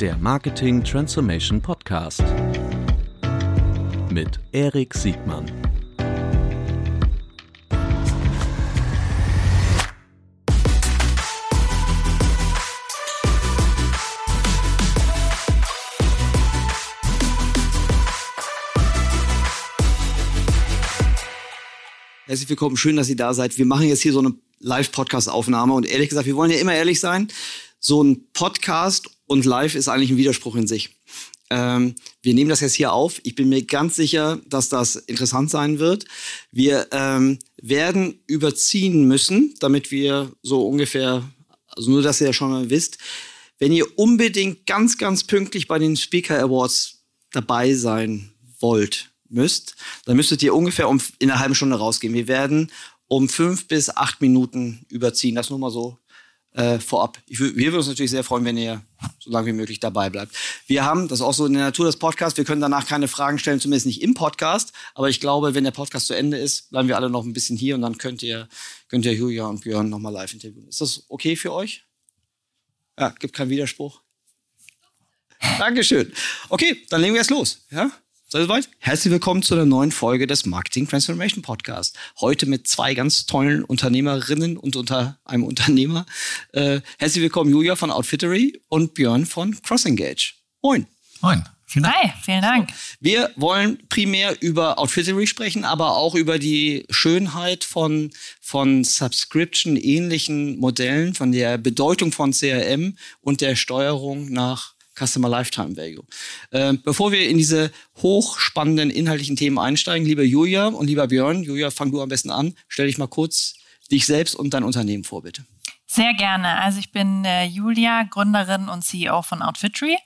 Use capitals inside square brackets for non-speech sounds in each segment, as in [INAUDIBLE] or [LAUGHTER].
der Marketing Transformation Podcast mit Erik Siegmann. Herzlich willkommen, schön, dass ihr da seid. Wir machen jetzt hier so eine Live-Podcast-Aufnahme und ehrlich gesagt, wir wollen ja immer ehrlich sein. So ein Podcast und Live ist eigentlich ein Widerspruch in sich. Ähm, wir nehmen das jetzt hier auf. Ich bin mir ganz sicher, dass das interessant sein wird. Wir ähm, werden überziehen müssen, damit wir so ungefähr, also nur, dass ihr ja schon mal wisst, wenn ihr unbedingt ganz, ganz pünktlich bei den Speaker Awards dabei sein wollt, müsst, dann müsstet ihr ungefähr um, in einer halben Stunde rausgehen. Wir werden um fünf bis acht Minuten überziehen. Das nur mal so äh, vorab. Ich, wir würden uns natürlich sehr freuen, wenn ihr so lange wie möglich dabei bleibt. Wir haben, das ist auch so in der Natur des Podcasts, wir können danach keine Fragen stellen, zumindest nicht im Podcast. Aber ich glaube, wenn der Podcast zu Ende ist, bleiben wir alle noch ein bisschen hier und dann könnt ihr, könnt ihr Julia und Björn nochmal live interviewen. Ist das okay für euch? Ja, gibt keinen Widerspruch. Dankeschön. Okay, dann legen wir jetzt los. Ja? Seid ihr soweit? Herzlich willkommen zu einer neuen Folge des Marketing Transformation Podcast. Heute mit zwei ganz tollen Unternehmerinnen und unter einem Unternehmer. Äh, herzlich willkommen Julia von Outfittery und Björn von CrossEngage. Moin. Moin. Vielen Dank. Hi, vielen Dank. Wir wollen primär über Outfittery sprechen, aber auch über die Schönheit von, von Subscription-ähnlichen Modellen, von der Bedeutung von CRM und der Steuerung nach Customer Lifetime Value. Ähm, bevor wir in diese hochspannenden inhaltlichen Themen einsteigen, lieber Julia und lieber Björn, Julia, fang du am besten an. Stell dich mal kurz dich selbst und dein Unternehmen vor, bitte. Sehr gerne. Also ich bin äh, Julia, Gründerin und CEO von Outfitry.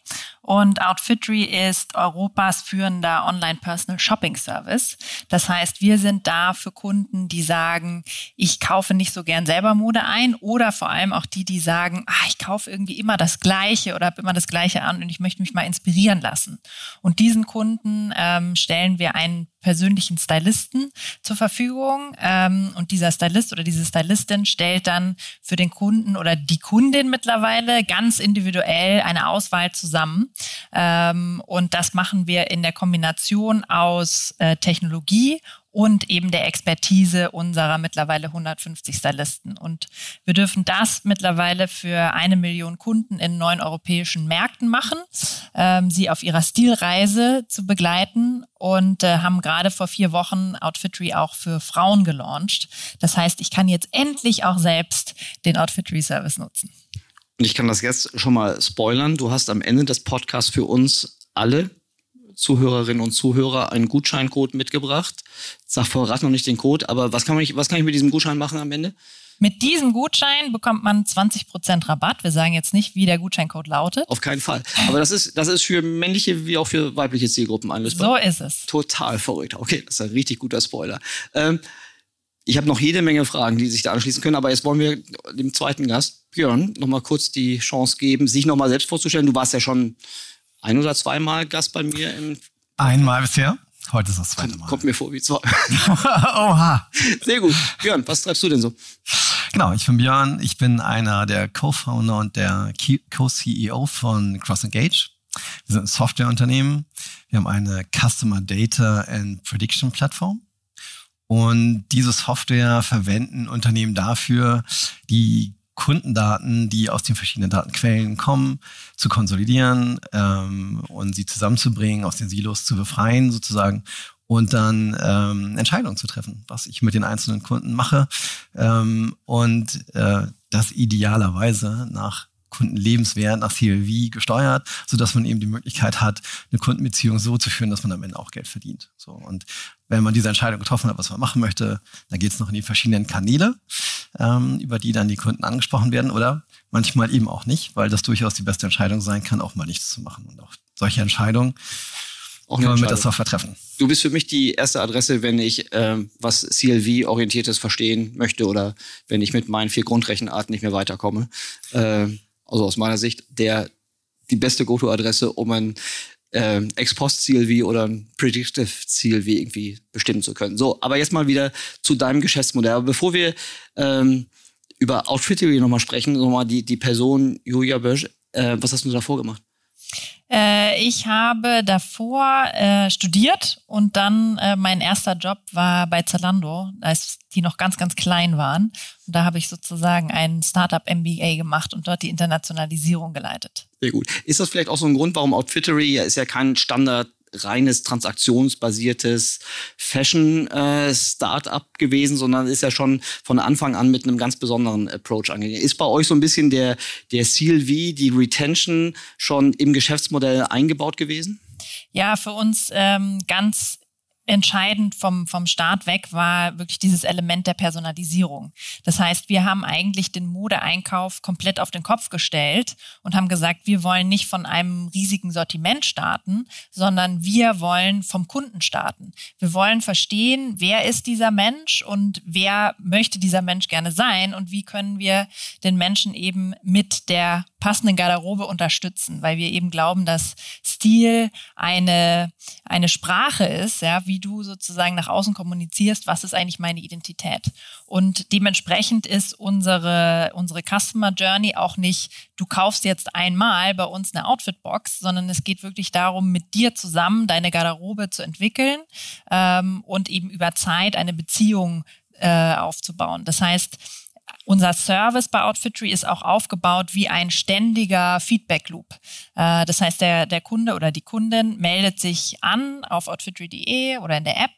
Und Outfitry ist Europas führender Online-Personal Shopping Service. Das heißt, wir sind da für Kunden, die sagen, ich kaufe nicht so gern selber Mode ein oder vor allem auch die, die sagen, ah, ich kaufe irgendwie immer das Gleiche oder habe immer das Gleiche an und ich möchte mich mal inspirieren lassen. Und diesen Kunden ähm, stellen wir einen persönlichen Stylisten zur Verfügung ähm, und dieser Stylist oder diese Stylistin stellt dann für den Kunden oder die Kundin mittlerweile ganz individuell eine Auswahl zusammen ähm, und das machen wir in der Kombination aus äh, Technologie und eben der Expertise unserer mittlerweile 150 Stylisten. Und wir dürfen das mittlerweile für eine Million Kunden in neun europäischen Märkten machen, ähm, sie auf ihrer Stilreise zu begleiten und äh, haben gerade vor vier Wochen Outfitry auch für Frauen gelauncht. Das heißt, ich kann jetzt endlich auch selbst den Outfitry Service nutzen. Und ich kann das jetzt schon mal spoilern. Du hast am Ende des Podcasts für uns alle Zuhörerinnen und Zuhörer einen Gutscheincode mitgebracht. Sag vorrat noch nicht den Code, aber was kann, man, was kann ich mit diesem Gutschein machen am Ende? Mit diesem Gutschein bekommt man 20% Rabatt. Wir sagen jetzt nicht, wie der Gutscheincode lautet. Auf keinen Fall. Aber das ist, das ist für männliche wie auch für weibliche Zielgruppen einlösbar. So ist es. Total verrückt. Okay, das ist ein richtig guter Spoiler. Ähm, ich habe noch jede Menge Fragen, die sich da anschließen können, aber jetzt wollen wir dem zweiten Gast, Björn, nochmal kurz die Chance geben, sich nochmal selbst vorzustellen. Du warst ja schon ein oder zweimal Gast bei mir im. Einmal bisher. Heute ist das zweite Mal. Kommt mir vor wie zwei. [LAUGHS] Oha. Sehr gut. Björn, was treibst du denn so? Genau, ich bin Björn. Ich bin einer der Co-Founder und der Co-CEO von CrossEngage. Wir sind ein Softwareunternehmen. Wir haben eine Customer Data and Prediction Plattform. Und diese Software verwenden Unternehmen dafür, die Kundendaten, die aus den verschiedenen Datenquellen kommen, zu konsolidieren ähm, und sie zusammenzubringen, aus den Silos zu befreien sozusagen und dann ähm, Entscheidungen zu treffen, was ich mit den einzelnen Kunden mache. Ähm, und äh, das idealerweise nach Kundenlebenswert nach CLV gesteuert, so dass man eben die Möglichkeit hat, eine Kundenbeziehung so zu führen, dass man am Ende auch Geld verdient. So und wenn man diese Entscheidung getroffen hat, was man machen möchte, dann geht es noch in die verschiedenen Kanäle, ähm, über die dann die Kunden angesprochen werden oder manchmal eben auch nicht, weil das durchaus die beste Entscheidung sein kann, auch mal nichts zu machen. Und auch solche Entscheidungen auch man mit der Software treffen. Du bist für mich die erste Adresse, wenn ich äh, was CLV-orientiertes verstehen möchte oder wenn ich mit meinen vier Grundrechenarten nicht mehr weiterkomme. Äh, also aus meiner Sicht, der die beste Go-To-Adresse, um ein äh, Ex-Post-CLV oder ein Predictive-CLV irgendwie bestimmen zu können. So, aber jetzt mal wieder zu deinem Geschäftsmodell. Aber bevor wir ähm, über Outfittery nochmal sprechen, nochmal die, die Person Julia Bösch, äh, was hast du davor gemacht? Äh, ich habe davor äh, studiert und dann äh, mein erster Job war bei Zalando, als die noch ganz, ganz klein waren. Und da habe ich sozusagen ein Startup MBA gemacht und dort die Internationalisierung geleitet. Sehr gut. Ist das vielleicht auch so ein Grund, warum Outfittery ist ja kein Standard reines transaktionsbasiertes Fashion-Startup äh, gewesen, sondern ist ja schon von Anfang an mit einem ganz besonderen Approach angegangen. Ist bei euch so ein bisschen der, der CLV, die Retention schon im Geschäftsmodell eingebaut gewesen? Ja, für uns ähm, ganz entscheidend vom, vom Start weg war wirklich dieses Element der Personalisierung. Das heißt, wir haben eigentlich den Modeeinkauf komplett auf den Kopf gestellt und haben gesagt, wir wollen nicht von einem riesigen Sortiment starten, sondern wir wollen vom Kunden starten. Wir wollen verstehen, wer ist dieser Mensch und wer möchte dieser Mensch gerne sein und wie können wir den Menschen eben mit der passenden Garderobe unterstützen, weil wir eben glauben, dass Stil eine, eine Sprache ist, ja, wie du sozusagen nach außen kommunizierst, was ist eigentlich meine Identität. Und dementsprechend ist unsere, unsere Customer Journey auch nicht, du kaufst jetzt einmal bei uns eine Outfit-Box, sondern es geht wirklich darum, mit dir zusammen deine Garderobe zu entwickeln ähm, und eben über Zeit eine Beziehung äh, aufzubauen. Das heißt, unser Service bei Outfitry ist auch aufgebaut wie ein ständiger Feedback-Loop. Äh, das heißt, der, der Kunde oder die Kundin meldet sich an auf outfitry.de oder in der App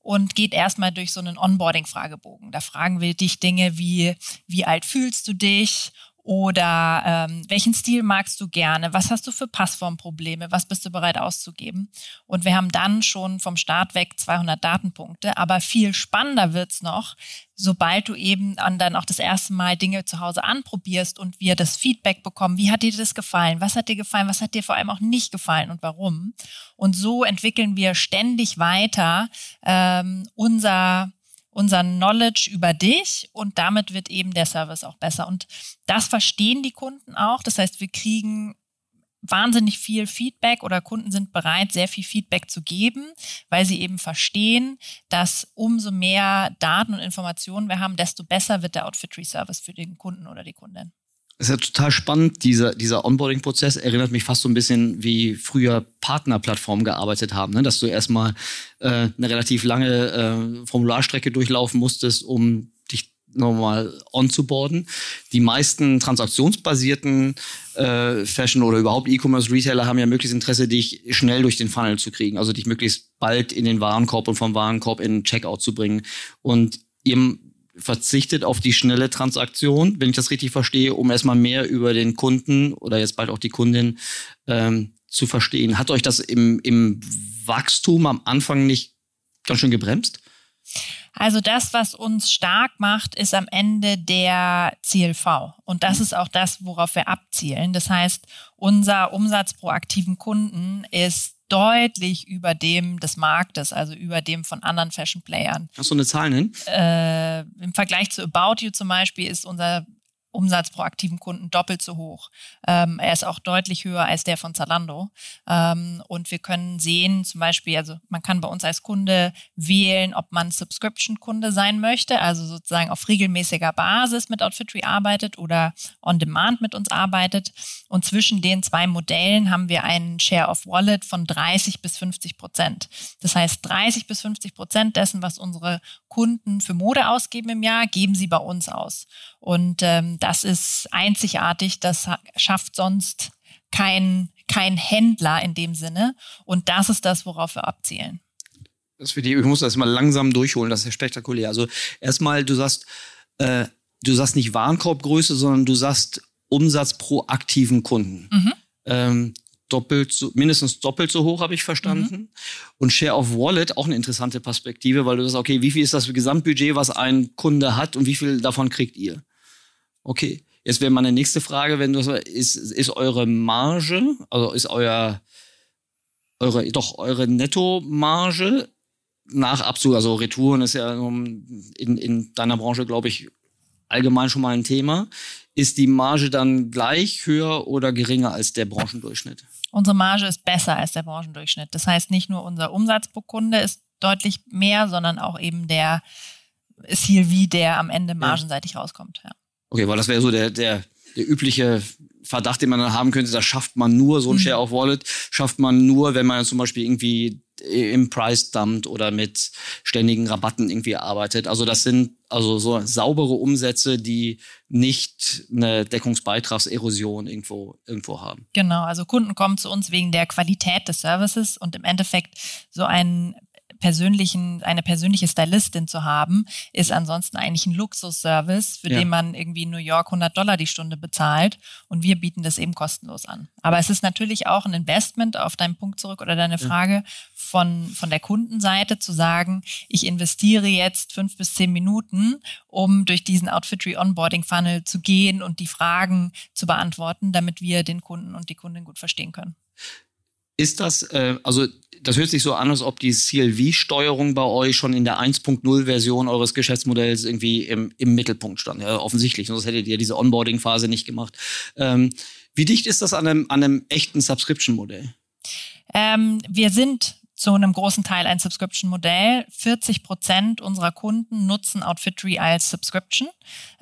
und geht erstmal durch so einen Onboarding-Fragebogen. Da fragen wir dich Dinge wie, wie alt fühlst du dich oder ähm, welchen Stil magst du gerne? Was hast du für Passformprobleme? Was bist du bereit auszugeben? Und wir haben dann schon vom Start weg 200 Datenpunkte. Aber viel spannender wird's noch, sobald du eben dann auch das erste Mal Dinge zu Hause anprobierst und wir das Feedback bekommen. Wie hat dir das gefallen? Was hat dir gefallen? Was hat dir vor allem auch nicht gefallen und warum? Und so entwickeln wir ständig weiter ähm, unser unser Knowledge über dich und damit wird eben der Service auch besser. Und das verstehen die Kunden auch. Das heißt, wir kriegen wahnsinnig viel Feedback oder Kunden sind bereit, sehr viel Feedback zu geben, weil sie eben verstehen, dass umso mehr Daten und Informationen wir haben, desto besser wird der Outfitry-Service für den Kunden oder die Kundin. Ist ja total spannend, dieser, dieser Onboarding-Prozess erinnert mich fast so ein bisschen wie früher Partnerplattformen gearbeitet haben, ne? dass du erstmal äh, eine relativ lange äh, Formularstrecke durchlaufen musstest, um dich nochmal onzuboarden. Die meisten transaktionsbasierten äh, Fashion oder überhaupt E-Commerce-Retailer haben ja möglichst Interesse, dich schnell durch den Funnel zu kriegen, also dich möglichst bald in den Warenkorb und vom Warenkorb in den Checkout zu bringen. Und ihr verzichtet auf die schnelle Transaktion, wenn ich das richtig verstehe, um erstmal mehr über den Kunden oder jetzt bald auch die Kundin ähm, zu verstehen. Hat euch das im, im Wachstum am Anfang nicht ganz schön gebremst? Also das, was uns stark macht, ist am Ende der CLV. Und das ist auch das, worauf wir abzielen. Das heißt, unser Umsatz pro aktiven Kunden ist deutlich über dem des Marktes, also über dem von anderen Fashion-Playern. Hast du eine Zahl nennen? Äh, Im Vergleich zu About You zum Beispiel ist unser Umsatz pro aktiven Kunden doppelt so hoch. Ähm, er ist auch deutlich höher als der von Zalando. Ähm, und wir können sehen, zum Beispiel, also man kann bei uns als Kunde wählen, ob man Subscription-Kunde sein möchte, also sozusagen auf regelmäßiger Basis mit Outfitry arbeitet oder on demand mit uns arbeitet. Und zwischen den zwei Modellen haben wir einen Share of Wallet von 30 bis 50 Prozent. Das heißt, 30 bis 50 Prozent dessen, was unsere Kunden für Mode ausgeben im Jahr, geben sie bei uns aus. Und ähm, das ist einzigartig, das schafft sonst kein, kein Händler in dem Sinne. Und das ist das, worauf wir abzielen. Das ich muss das mal langsam durchholen, das ist ja spektakulär. Also erstmal, du sagst, äh, du sagst nicht Warenkorbgröße, sondern du sagst Umsatz pro aktiven Kunden. Mhm. Ähm, doppelt so, mindestens doppelt so hoch, habe ich verstanden. Mhm. Und Share of Wallet, auch eine interessante Perspektive, weil du sagst, okay, wie viel ist das Gesamtbudget, was ein Kunde hat und wie viel davon kriegt ihr? Okay. Jetzt wäre meine nächste Frage, wenn du ist, ist eure Marge, also ist euer eure doch eure Nettomarge nach Abzug, also Retouren ist ja in, in deiner Branche, glaube ich, allgemein schon mal ein Thema. Ist die Marge dann gleich höher oder geringer als der Branchendurchschnitt? Unsere Marge ist besser als der Branchendurchschnitt. Das heißt, nicht nur unser Umsatz pro Kunde ist deutlich mehr, sondern auch eben der CLV, der am Ende margenseitig rauskommt. Ja. Okay, weil das wäre so der, der, der übliche Verdacht, den man dann haben könnte, das schafft man nur, so ein mhm. Share of Wallet schafft man nur, wenn man zum Beispiel irgendwie im Price dumpt oder mit ständigen Rabatten irgendwie arbeitet. Also das sind also so saubere Umsätze, die nicht eine Deckungsbeitragserosion irgendwo, irgendwo haben. Genau, also Kunden kommen zu uns wegen der Qualität des Services und im Endeffekt so ein persönlichen, eine persönliche Stylistin zu haben, ist ansonsten eigentlich ein Luxusservice, für ja. den man irgendwie in New York 100 Dollar die Stunde bezahlt und wir bieten das eben kostenlos an. Aber es ist natürlich auch ein Investment auf deinen Punkt zurück oder deine Frage von, von der Kundenseite zu sagen, ich investiere jetzt fünf bis zehn Minuten, um durch diesen Outfitry Onboarding Funnel zu gehen und die Fragen zu beantworten, damit wir den Kunden und die Kundin gut verstehen können. Ist das, äh, also das hört sich so an, als ob die CLV-Steuerung bei euch schon in der 1.0-Version eures Geschäftsmodells irgendwie im, im Mittelpunkt stand. Ja, offensichtlich, sonst hättet ihr diese Onboarding-Phase nicht gemacht. Ähm, wie dicht ist das an einem, an einem echten Subscription-Modell? Ähm, wir sind zu einem großen Teil ein Subscription-Modell. 40 Prozent unserer Kunden nutzen Outfitry als Subscription.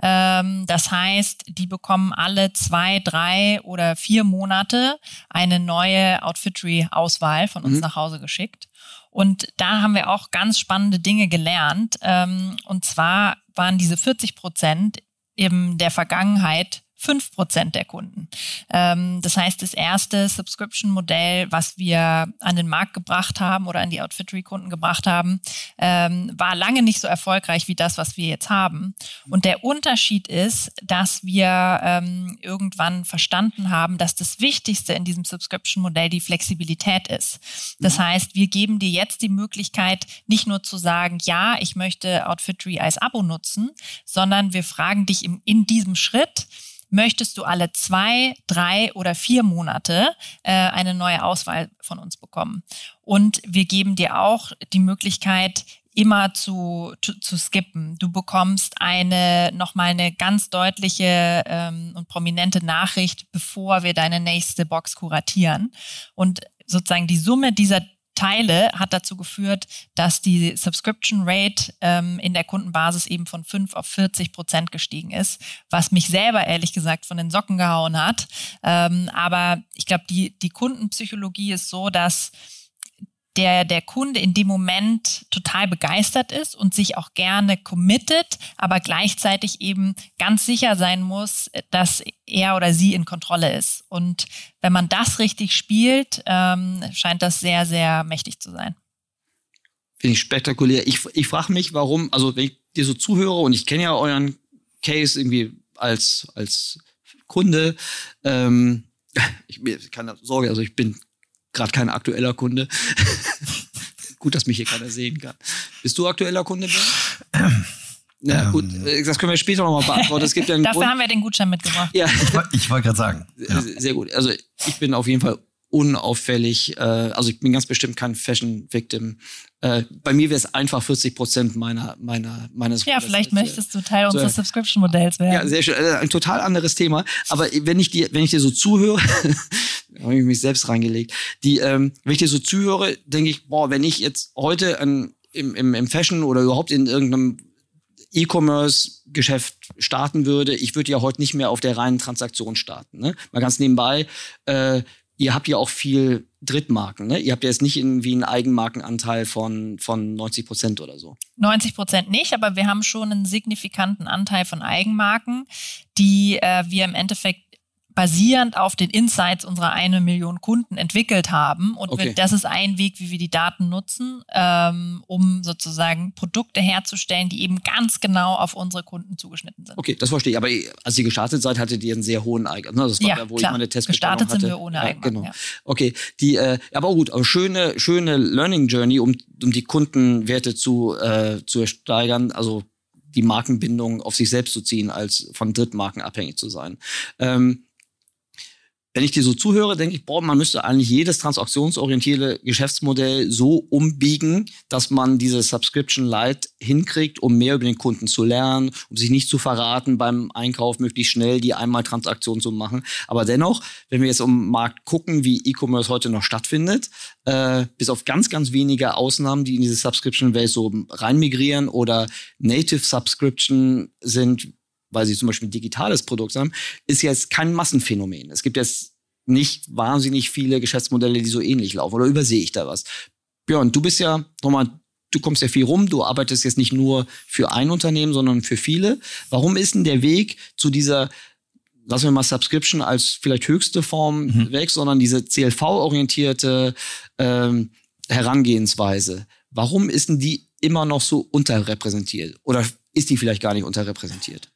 Ähm, das heißt, die bekommen alle zwei, drei oder vier Monate eine neue Outfitry-Auswahl von uns mhm. nach Hause geschickt. Und da haben wir auch ganz spannende Dinge gelernt. Ähm, und zwar waren diese 40 Prozent in der Vergangenheit fünf Prozent der Kunden. Ähm, das heißt, das erste Subscription-Modell, was wir an den Markt gebracht haben oder an die Outfittery-Kunden gebracht haben, ähm, war lange nicht so erfolgreich wie das, was wir jetzt haben. Und der Unterschied ist, dass wir ähm, irgendwann verstanden haben, dass das Wichtigste in diesem Subscription-Modell die Flexibilität ist. Das mhm. heißt, wir geben dir jetzt die Möglichkeit, nicht nur zu sagen, ja, ich möchte Outfittery als Abo nutzen, sondern wir fragen dich im, in diesem Schritt, möchtest du alle zwei, drei oder vier Monate äh, eine neue Auswahl von uns bekommen. Und wir geben dir auch die Möglichkeit, immer zu, zu, zu skippen. Du bekommst eine nochmal eine ganz deutliche ähm, und prominente Nachricht, bevor wir deine nächste Box kuratieren. Und sozusagen die Summe dieser Teile hat dazu geführt, dass die Subscription Rate ähm, in der Kundenbasis eben von 5 auf 40 Prozent gestiegen ist, was mich selber ehrlich gesagt von den Socken gehauen hat. Ähm, aber ich glaube, die, die Kundenpsychologie ist so, dass der, der Kunde in dem Moment total begeistert ist und sich auch gerne committet, aber gleichzeitig eben ganz sicher sein muss, dass er oder sie in Kontrolle ist. Und wenn man das richtig spielt, ähm, scheint das sehr, sehr mächtig zu sein. Finde ich spektakulär. Ich, ich frage mich, warum, also wenn ich dir so zuhöre und ich kenne ja euren Case irgendwie als, als Kunde, ähm, [LAUGHS] ich mir keine Sorge, also ich bin gerade kein aktueller Kunde. [LAUGHS] gut, dass mich hier keiner sehen kann. Bist du aktueller Kunde, Ben? Ja, ähm, gut, äh, das können wir später nochmal beantworten. Es gibt ja [LAUGHS] Dafür Grund. haben wir den Gutschein mitgebracht. Ja. Ich, ich wollte gerade sagen. Ja. Sehr gut. Also ich bin auf jeden Fall unauffällig. Äh, also ich bin ganz bestimmt kein Fashion-Victim. Äh, bei mir wäre es einfach 40 Prozent meiner, meiner, meines. Ja, vielleicht äh, möchtest du Teil so, unseres Subscription-Modells werden. Ja, sehr schön. Ein total anderes Thema. Aber wenn ich dir, wenn ich dir so zuhöre, [LAUGHS] habe ich mich selbst reingelegt. Die, ähm, wenn ich dir so zuhöre, denke ich, boah, wenn ich jetzt heute ein, im, im, im Fashion oder überhaupt in irgendeinem E-Commerce-Geschäft starten würde, ich würde ja heute nicht mehr auf der reinen Transaktion starten. Ne? Mal ganz nebenbei, äh, ihr habt ja auch viel Drittmarken, ne? Ihr habt ja jetzt nicht irgendwie einen Eigenmarkenanteil von, von 90 Prozent oder so. 90 Prozent nicht, aber wir haben schon einen signifikanten Anteil von Eigenmarken, die äh, wir im Endeffekt basierend auf den Insights unserer eine Million Kunden entwickelt haben. Und okay. das ist ein Weg, wie wir die Daten nutzen, ähm, um sozusagen Produkte herzustellen, die eben ganz genau auf unsere Kunden zugeschnitten sind. Okay, das verstehe ich. Aber als ihr gestartet seid, hattet ihr einen sehr hohen Eigen. Ne? Das war ja, da, wo klar. ich meine Testbestellung Gestartet sind wir ohne ja, Genau. Ja. Okay, die, äh, aber gut, aber schöne, schöne Learning Journey, um, um die Kundenwerte zu, äh, zu steigern. Also die Markenbindung auf sich selbst zu ziehen, als von Drittmarken abhängig zu sein. Ähm, wenn ich dir so zuhöre, denke ich, boah, man müsste eigentlich jedes transaktionsorientierte Geschäftsmodell so umbiegen, dass man diese Subscription Light hinkriegt, um mehr über den Kunden zu lernen, um sich nicht zu verraten beim Einkauf, möglichst schnell die Einmaltransaktion zu machen. Aber dennoch, wenn wir jetzt um Markt gucken, wie E-Commerce heute noch stattfindet, äh, bis auf ganz, ganz wenige Ausnahmen, die in diese Subscription-Welt so reinmigrieren oder Native Subscription sind, weil sie zum Beispiel ein digitales Produkt haben, ist jetzt kein Massenphänomen. Es gibt jetzt nicht wahnsinnig viele Geschäftsmodelle, die so ähnlich laufen. Oder übersehe ich da was? Björn, du bist ja nochmal, du kommst ja viel rum, du arbeitest jetzt nicht nur für ein Unternehmen, sondern für viele. Warum ist denn der Weg zu dieser lassen wir mal Subscription als vielleicht höchste Form mhm. weg, sondern diese CLV-orientierte ähm, Herangehensweise. Warum ist denn die immer noch so unterrepräsentiert? Oder ist die vielleicht gar nicht unterrepräsentiert?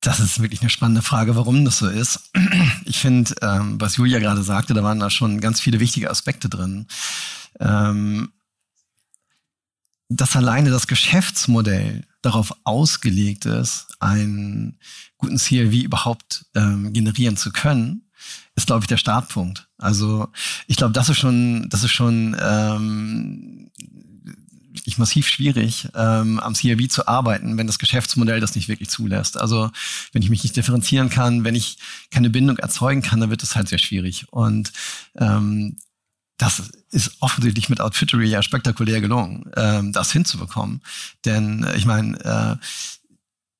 Das ist wirklich eine spannende Frage, warum das so ist. Ich finde, ähm, was Julia gerade sagte, da waren da schon ganz viele wichtige Aspekte drin. Ähm, dass alleine das Geschäftsmodell darauf ausgelegt ist, einen guten CLV überhaupt ähm, generieren zu können, ist, glaube ich, der Startpunkt. Also ich glaube, das ist schon, das ist schon ähm, wirklich massiv schwierig, ähm, am CRV zu arbeiten, wenn das Geschäftsmodell das nicht wirklich zulässt. Also wenn ich mich nicht differenzieren kann, wenn ich keine Bindung erzeugen kann, dann wird es halt sehr schwierig. Und ähm, das ist offensichtlich mit Outfittery ja spektakulär gelungen, ähm, das hinzubekommen. Denn äh, ich meine, äh,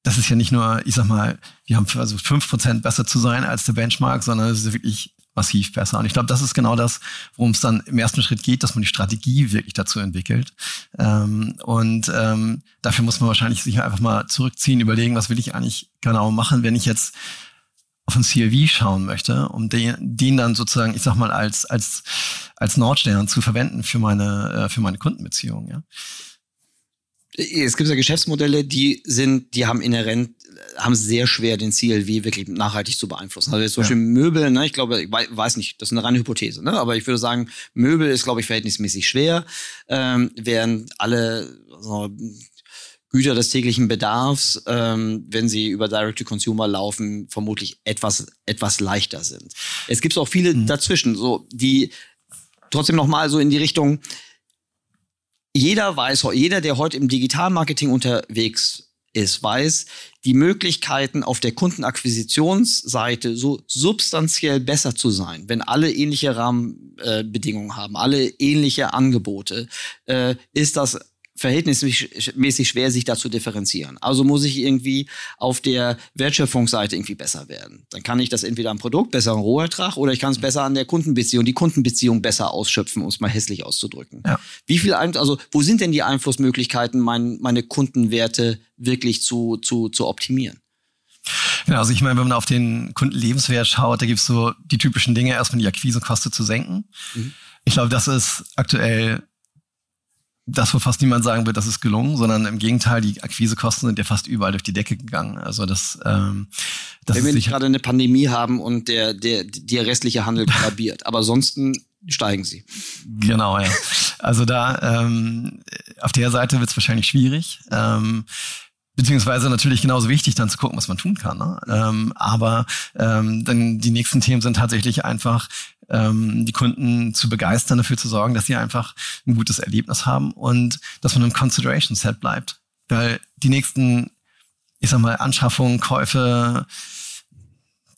das ist ja nicht nur, ich sag mal, wir haben versucht, fünf Prozent besser zu sein als der Benchmark, sondern es ist wirklich massiv besser. Und ich glaube, das ist genau das, worum es dann im ersten Schritt geht, dass man die Strategie wirklich dazu entwickelt. Ähm, und ähm, dafür muss man wahrscheinlich sich einfach mal zurückziehen, überlegen, was will ich eigentlich genau machen, wenn ich jetzt auf ein CLV schauen möchte, um den, den dann sozusagen, ich sag mal, als, als, als Nordstern zu verwenden für meine, äh, für meine Kundenbeziehung, ja. Es gibt ja Geschäftsmodelle, die sind, die haben inhärent, haben sehr schwer, den CLV wirklich nachhaltig zu beeinflussen. Also jetzt zum Beispiel ja. Möbel, ne, ich glaube, ich weiß nicht, das ist eine reine Hypothese, ne, aber ich würde sagen, Möbel ist, glaube ich, verhältnismäßig schwer, ähm, während alle so, Güter des täglichen Bedarfs, ähm, wenn sie über Direct-to-Consumer laufen, vermutlich etwas, etwas leichter sind. Es gibt auch viele mhm. dazwischen, so, die trotzdem nochmal so in die Richtung, jeder weiß, jeder, der heute im Digitalmarketing unterwegs ist, weiß, die Möglichkeiten auf der Kundenakquisitionsseite so substanziell besser zu sein, wenn alle ähnliche Rahmenbedingungen haben, alle ähnliche Angebote, äh, ist das verhältnismäßig schwer, sich da zu differenzieren. Also muss ich irgendwie auf der Wertschöpfungsseite irgendwie besser werden. Dann kann ich das entweder am Produkt, besser am Rohertrag, oder ich kann es besser an der Kundenbeziehung, die Kundenbeziehung besser ausschöpfen, um es mal hässlich auszudrücken. Ja. Wie viel, also wo sind denn die Einflussmöglichkeiten, mein, meine Kundenwerte wirklich zu, zu, zu optimieren? Ja, also ich meine, wenn man auf den Kundenlebenswert schaut, da gibt es so die typischen Dinge, erstmal die Akquisekosten zu senken. Mhm. Ich glaube, das ist aktuell das, wo fast niemand sagen wird, das ist gelungen, sondern im Gegenteil, die Akquisekosten sind ja fast überall durch die Decke gegangen. Also das, ähm, das Wenn wir nicht gerade eine Pandemie haben und der, der, der restliche Handel [LAUGHS] kollabiert. Aber ansonsten steigen sie. Genau, ja. Also da ähm, auf der Seite wird es wahrscheinlich schwierig. Ähm, beziehungsweise natürlich genauso wichtig, dann zu gucken, was man tun kann. Ne? Ähm, aber ähm, dann die nächsten Themen sind tatsächlich einfach ähm, die Kunden zu begeistern, dafür zu sorgen, dass sie einfach ein gutes Erlebnis haben und dass man im Consideration Set bleibt. Weil die nächsten, ich sag mal, Anschaffungen, Käufe,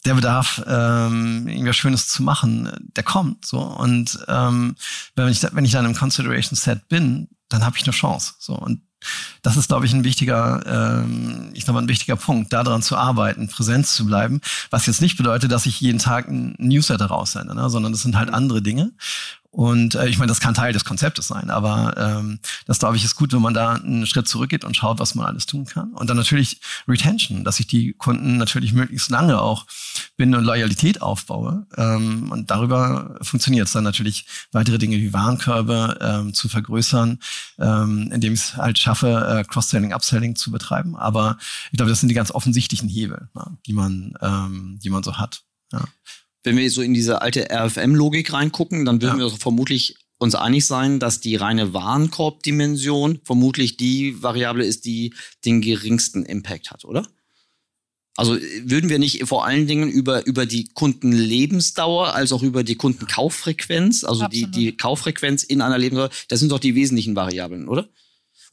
der Bedarf, ähm, irgendwas Schönes zu machen, der kommt so. Und ähm, wenn ich wenn ich dann im Consideration Set bin, dann habe ich eine Chance. So und das ist, glaube ich, ein wichtiger, ähm, ich sag mal, ein wichtiger Punkt, daran zu arbeiten, Präsenz zu bleiben. Was jetzt nicht bedeutet, dass ich jeden Tag ein Newsletter raussende, ne? sondern das sind halt andere Dinge. Und äh, ich meine, das kann Teil des Konzeptes sein, aber ähm, das glaube ich ist gut, wenn man da einen Schritt zurückgeht und schaut, was man alles tun kann. Und dann natürlich Retention, dass ich die Kunden natürlich möglichst lange auch Binde und Loyalität aufbaue. Ähm, und darüber funktioniert es dann natürlich weitere Dinge wie Warenkörbe ähm, zu vergrößern, ähm, indem ich es halt schaffe, äh, Cross-Selling, Upselling zu betreiben. Aber ich glaube, das sind die ganz offensichtlichen Hebel, ne, die man, ähm, die man so hat. Ja wenn wir so in diese alte RFM-Logik reingucken, dann würden ja. wir vermutlich uns einig sein, dass die reine Warenkorbdimension vermutlich die Variable ist, die den geringsten Impact hat, oder? Also würden wir nicht vor allen Dingen über, über die Kundenlebensdauer als auch über die Kundenkauffrequenz, also die, die Kauffrequenz in einer Lebensdauer, das sind doch die wesentlichen Variablen, oder?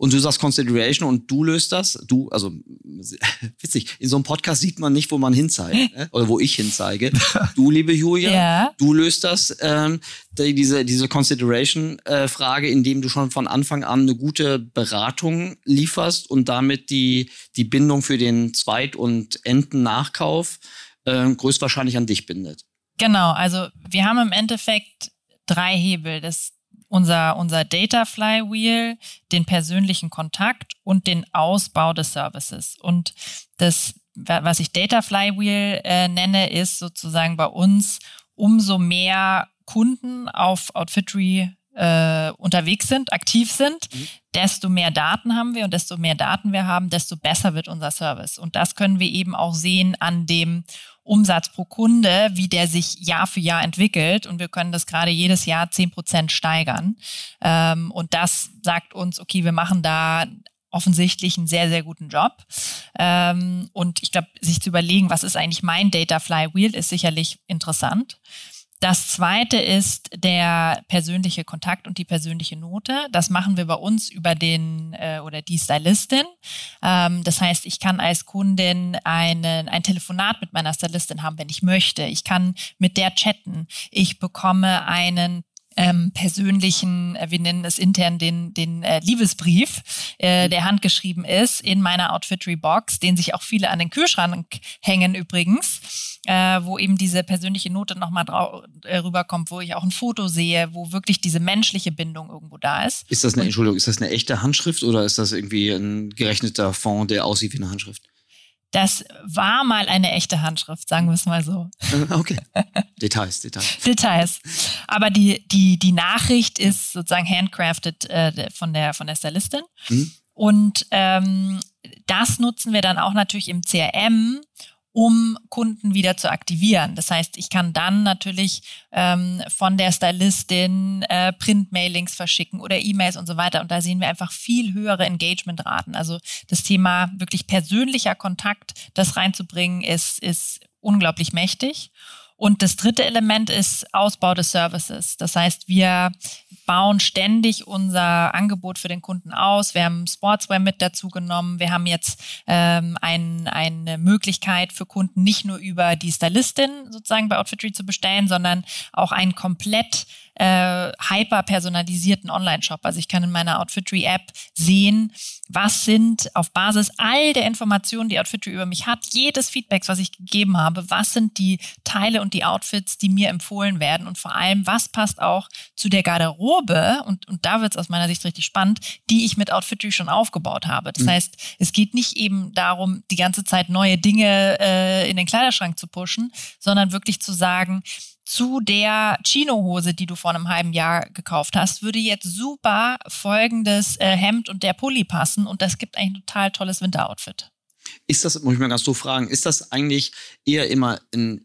Und du sagst Consideration und du löst das. Du, also [LAUGHS] witzig, in so einem Podcast sieht man nicht, wo man hinzeigt [LAUGHS] ne? oder wo ich hinzeige. [LAUGHS] Du, liebe Julia, ja. du löst das, ähm, die, diese, diese Consideration-Frage, äh, indem du schon von Anfang an eine gute Beratung lieferst und damit die, die Bindung für den Zweit- und Enten-Nachkauf äh, größtwahrscheinlich an dich bindet. Genau, also wir haben im Endeffekt drei Hebel. Das unser, unser Data Flywheel, den persönlichen Kontakt und den Ausbau des Services. Und das, was ich Data Flywheel äh, nenne, ist sozusagen bei uns umso mehr Kunden auf Outfittery äh, unterwegs sind, aktiv sind, mhm. desto mehr Daten haben wir und desto mehr Daten wir haben, desto besser wird unser Service. Und das können wir eben auch sehen an dem Umsatz pro Kunde, wie der sich Jahr für Jahr entwickelt. Und wir können das gerade jedes Jahr zehn Prozent steigern. Ähm, und das sagt uns, okay, wir machen da offensichtlich einen sehr, sehr guten Job. Ähm, und ich glaube, sich zu überlegen, was ist eigentlich mein Data Flywheel, ist sicherlich interessant. Das zweite ist der persönliche Kontakt und die persönliche Note. Das machen wir bei uns über den äh, oder die Stylistin. Ähm, das heißt, ich kann als Kundin einen, ein Telefonat mit meiner Stylistin haben, wenn ich möchte. Ich kann mit der chatten. Ich bekomme einen ähm, persönlichen, äh, wir nennen es intern den, den äh, Liebesbrief, äh, der handgeschrieben ist in meiner Outfittery-Box, den sich auch viele an den Kühlschrank hängen übrigens, äh, wo eben diese persönliche Note nochmal äh, rüberkommt, wo ich auch ein Foto sehe, wo wirklich diese menschliche Bindung irgendwo da ist. Ist das eine, Entschuldigung, ist das eine echte Handschrift oder ist das irgendwie ein gerechneter Fond, der aussieht wie eine Handschrift? Das war mal eine echte Handschrift, sagen wir es mal so. [LAUGHS] Okay. [LAUGHS] Details, Details. Details. Aber die, die, die Nachricht ist sozusagen handcrafted äh, von, der, von der Stylistin. Mhm. Und ähm, das nutzen wir dann auch natürlich im CRM, um Kunden wieder zu aktivieren. Das heißt, ich kann dann natürlich ähm, von der Stylistin äh, Printmailings verschicken oder E-Mails und so weiter. Und da sehen wir einfach viel höhere Engagementraten. Also das Thema wirklich persönlicher Kontakt, das reinzubringen, ist, ist unglaublich mächtig. Und das dritte Element ist Ausbau des Services. Das heißt, wir bauen ständig unser Angebot für den Kunden aus. Wir haben Sportswear mit dazu genommen. Wir haben jetzt ähm, ein, eine Möglichkeit für Kunden nicht nur über die Stylistin sozusagen bei Outfitry zu bestellen, sondern auch ein komplett äh, hyper personalisierten Online-Shop. Also ich kann in meiner Outfitry-App sehen, was sind auf Basis all der Informationen, die Outfitry über mich hat, jedes Feedbacks, was ich gegeben habe, was sind die Teile und die Outfits, die mir empfohlen werden und vor allem, was passt auch zu der Garderobe und, und da wird es aus meiner Sicht richtig spannend, die ich mit Outfitry schon aufgebaut habe. Das mhm. heißt, es geht nicht eben darum, die ganze Zeit neue Dinge äh, in den Kleiderschrank zu pushen, sondern wirklich zu sagen, zu der Chino-Hose, die du vor einem halben Jahr gekauft hast, würde jetzt super folgendes äh, Hemd und der Pulli passen und das gibt ein total tolles Winteroutfit. Ist das, muss ich mal ganz so fragen, ist das eigentlich eher immer ein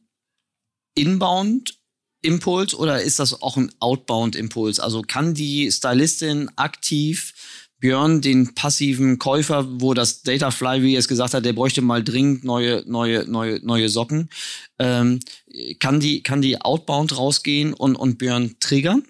Inbound Impuls oder ist das auch ein Outbound Impuls? Also kann die Stylistin aktiv Björn den passiven Käufer, wo das Datafly, wie er es gesagt hat, der bräuchte mal dringend neue, neue, neue, neue Socken. Ähm, kann die, kann die outbound rausgehen und, und Björn triggern?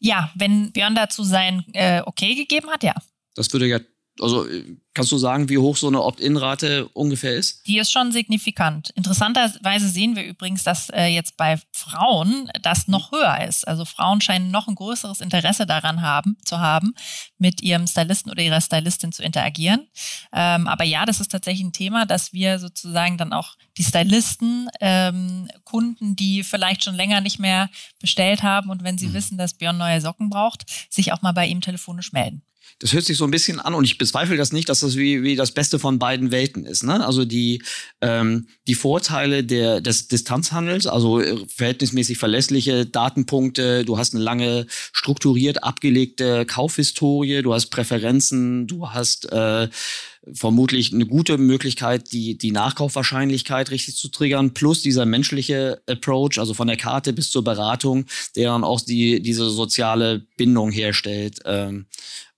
Ja, wenn Björn dazu sein äh, Okay gegeben hat, ja. Das würde ja also kannst du sagen, wie hoch so eine Opt-in-Rate ungefähr ist? Die ist schon signifikant. Interessanterweise sehen wir übrigens, dass äh, jetzt bei Frauen das noch höher ist. Also Frauen scheinen noch ein größeres Interesse daran haben, zu haben, mit ihrem Stylisten oder ihrer Stylistin zu interagieren. Ähm, aber ja, das ist tatsächlich ein Thema, dass wir sozusagen dann auch die Stylisten, ähm, Kunden, die vielleicht schon länger nicht mehr bestellt haben und wenn sie mhm. wissen, dass Björn neue Socken braucht, sich auch mal bei ihm telefonisch melden das hört sich so ein bisschen an und ich bezweifle das nicht, dass das wie, wie das Beste von beiden Welten ist. Ne? Also die, ähm, die Vorteile der, des Distanzhandels, also äh, verhältnismäßig verlässliche Datenpunkte, du hast eine lange strukturiert abgelegte Kaufhistorie, du hast Präferenzen, du hast äh, vermutlich eine gute Möglichkeit, die, die Nachkaufwahrscheinlichkeit richtig zu triggern, plus dieser menschliche Approach, also von der Karte bis zur Beratung, der dann auch die, diese soziale Bindung herstellt. Ähm,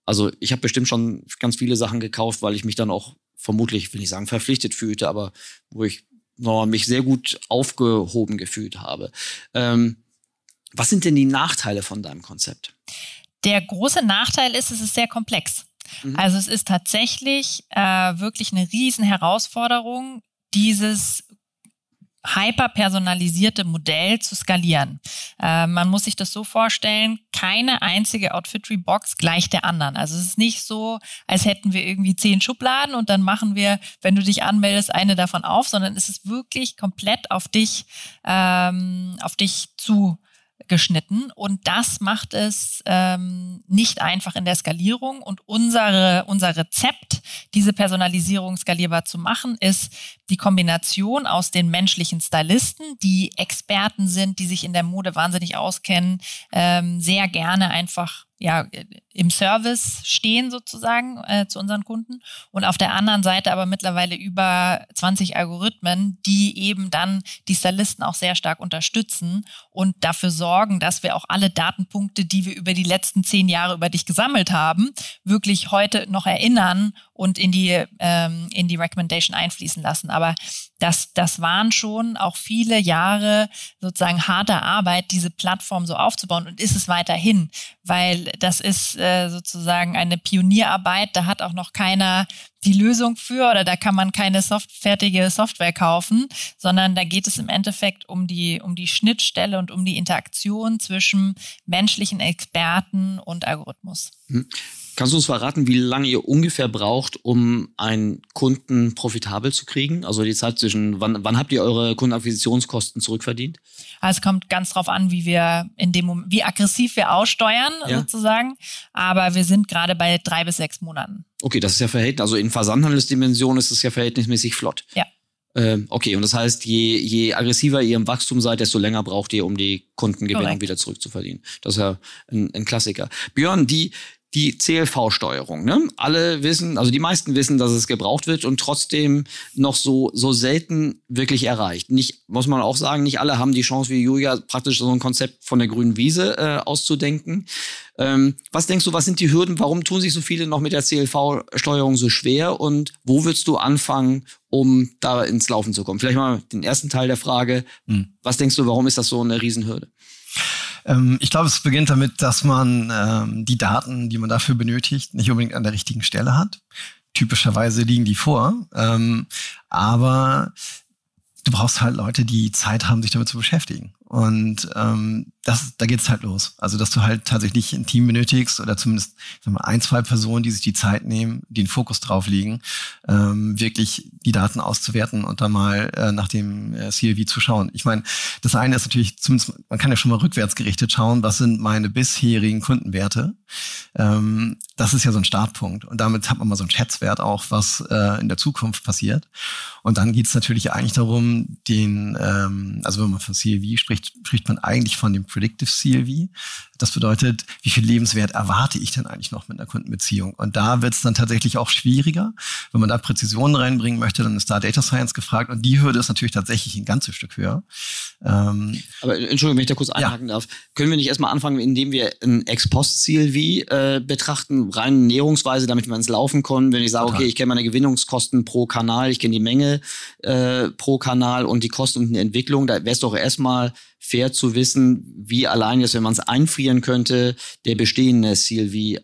also ich habe bestimmt schon ganz viele Sachen gekauft, weil ich mich dann auch vermutlich, will ich sagen, verpflichtet fühlte, aber wo ich mich sehr gut aufgehoben gefühlt habe. Ähm, was sind denn die Nachteile von deinem Konzept? Der große Nachteil ist, es ist sehr komplex. Mhm. Also es ist tatsächlich äh, wirklich eine riesen Herausforderung, dieses hyperpersonalisierte Modell zu skalieren. Äh, man muss sich das so vorstellen, keine einzige Outfittery-Box gleicht der anderen. Also es ist nicht so, als hätten wir irgendwie zehn Schubladen und dann machen wir, wenn du dich anmeldest, eine davon auf, sondern es ist wirklich komplett auf dich, ähm, auf dich zu geschnitten. Und das macht es ähm, nicht einfach in der Skalierung. Und unsere, unser Rezept, diese Personalisierung skalierbar zu machen, ist die Kombination aus den menschlichen Stylisten, die Experten sind, die sich in der Mode wahnsinnig auskennen, ähm, sehr gerne einfach ja, im Service stehen sozusagen äh, zu unseren Kunden und auf der anderen Seite aber mittlerweile über 20 Algorithmen, die eben dann die Stylisten auch sehr stark unterstützen und dafür sorgen, dass wir auch alle Datenpunkte, die wir über die letzten zehn Jahre über dich gesammelt haben, wirklich heute noch erinnern und in die ähm, in die Recommendation einfließen lassen. Aber das das waren schon auch viele Jahre sozusagen harter Arbeit, diese Plattform so aufzubauen und ist es weiterhin, weil das ist äh, sozusagen eine Pionierarbeit. Da hat auch noch keiner die Lösung für oder da kann man keine soft fertige Software kaufen, sondern da geht es im Endeffekt um die, um die Schnittstelle und um die Interaktion zwischen menschlichen Experten und Algorithmus. Kannst du uns verraten, wie lange ihr ungefähr braucht, um einen Kunden profitabel zu kriegen? Also die Zeit zwischen, wann, wann habt ihr eure Kundenakquisitionskosten zurückverdient? Also es kommt ganz drauf an, wie wir in dem Moment, wie aggressiv wir aussteuern ja. sozusagen. Aber wir sind gerade bei drei bis sechs Monaten. Okay, das ist ja verhältnismäßig, also in Versandhandelsdimension ist es ja verhältnismäßig flott. Ja. Ähm, okay, und das heißt, je, je aggressiver ihr im Wachstum seid, desto länger braucht ihr, um die Kundengewinnung wieder zurückzuverdienen. Das ist ja ein, ein Klassiker. Björn, die, die CLV-Steuerung. Ne? Alle wissen, also die meisten wissen, dass es gebraucht wird und trotzdem noch so, so selten wirklich erreicht. Nicht, muss man auch sagen, nicht alle haben die Chance wie Julia, praktisch so ein Konzept von der grünen Wiese äh, auszudenken. Ähm, was denkst du, was sind die Hürden? Warum tun sich so viele noch mit der CLV-Steuerung so schwer? Und wo würdest du anfangen, um da ins Laufen zu kommen? Vielleicht mal den ersten Teil der Frage. Hm. Was denkst du, warum ist das so eine Riesenhürde? Ähm, ich glaube, es beginnt damit, dass man ähm, die Daten, die man dafür benötigt, nicht unbedingt an der richtigen Stelle hat. Typischerweise liegen die vor. Ähm, aber du brauchst halt Leute, die Zeit haben, sich damit zu beschäftigen. Und ähm, das, da geht's halt los. Also, dass du halt tatsächlich ein Team benötigst oder zumindest mal, ein, zwei Personen, die sich die Zeit nehmen, die den Fokus drauf legen, ähm, wirklich die Daten auszuwerten und dann mal äh, nach dem äh, CLV zu schauen. Ich meine, das eine ist natürlich, zumindest, man kann ja schon mal rückwärts gerichtet schauen, was sind meine bisherigen Kundenwerte. Ähm, das ist ja so ein Startpunkt. Und damit hat man mal so einen Schätzwert auch, was äh, in der Zukunft passiert. Und dann geht's natürlich eigentlich darum, den, ähm, also wenn man von CLV spricht, spricht, spricht man eigentlich von dem Predictive CLV. Das bedeutet, wie viel Lebenswert erwarte ich denn eigentlich noch mit einer Kundenbeziehung? Und da wird es dann tatsächlich auch schwieriger. Wenn man da Präzisionen reinbringen möchte, dann ist da Data Science gefragt. Und die Hürde ist natürlich tatsächlich ein ganzes Stück höher. Ähm, Aber Entschuldigung, wenn ich da kurz einhaken ja. darf. Können wir nicht erstmal anfangen, indem wir ein Ex-Post-CLV äh, betrachten, rein näherungsweise, damit wir ins Laufen kommen? Wenn ich sage, Total. okay, ich kenne meine Gewinnungskosten pro Kanal, ich kenne die Menge äh, pro Kanal und die Kosten und die Entwicklung, da wäre es doch erstmal fair zu wissen, wie allein jetzt, wenn man es einfrieren könnte, der bestehende CLV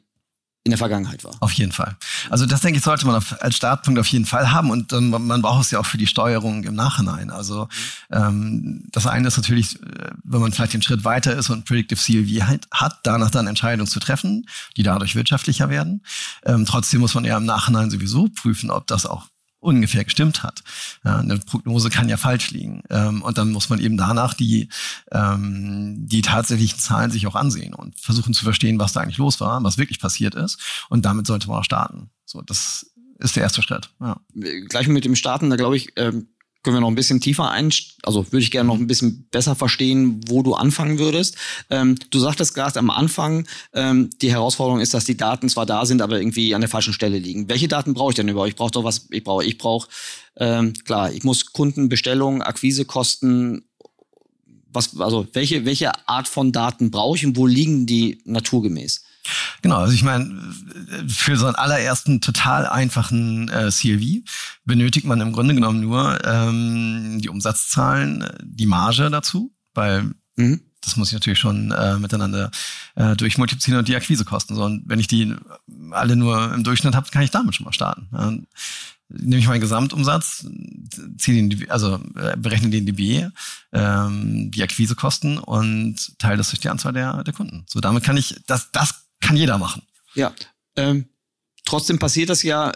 in der Vergangenheit war. Auf jeden Fall. Also das denke ich, sollte man auf, als Startpunkt auf jeden Fall haben und dann, man braucht es ja auch für die Steuerung im Nachhinein. Also ähm, das eine ist natürlich, äh, wenn man vielleicht den Schritt weiter ist und Predictive CLV hat, hat danach dann Entscheidungen zu treffen, die dadurch wirtschaftlicher werden. Ähm, trotzdem muss man ja im Nachhinein sowieso prüfen, ob das auch ungefähr gestimmt hat. Ja, eine Prognose kann ja falsch liegen. Ähm, und dann muss man eben danach die, ähm, die tatsächlichen Zahlen sich auch ansehen und versuchen zu verstehen, was da eigentlich los war, was wirklich passiert ist. Und damit sollte man auch starten. So, das ist der erste Schritt. Ja. Gleich mit dem Starten, da glaube ich, ähm, können wir noch ein bisschen tiefer ein, also würde ich gerne noch ein bisschen besser verstehen, wo du anfangen würdest. Ähm, du sagtest gerade am Anfang, ähm, die Herausforderung ist, dass die Daten zwar da sind, aber irgendwie an der falschen Stelle liegen. Welche Daten brauche ich denn überhaupt? Ich brauche doch was, ich brauche, ich brauche, ähm, klar, ich muss Kundenbestellungen, Akquisekosten, was, also welche, welche Art von Daten brauche ich und wo liegen die naturgemäß? Genau, also ich meine, für so einen allerersten total einfachen äh, CLV benötigt man im Grunde genommen nur ähm, die Umsatzzahlen, die Marge dazu, weil mhm. das muss ich natürlich schon äh, miteinander äh, durch Multiplizieren und die Akquisekosten. So, und wenn ich die alle nur im Durchschnitt habe, kann ich damit schon mal starten. Ja, nehme ich meinen Gesamtumsatz, ziehe den, also äh, berechne den DB, ähm, die Akquisekosten und teile das durch die Anzahl der, der Kunden. So, damit kann ich, das, das kann jeder machen. Ja, ähm, trotzdem passiert das ja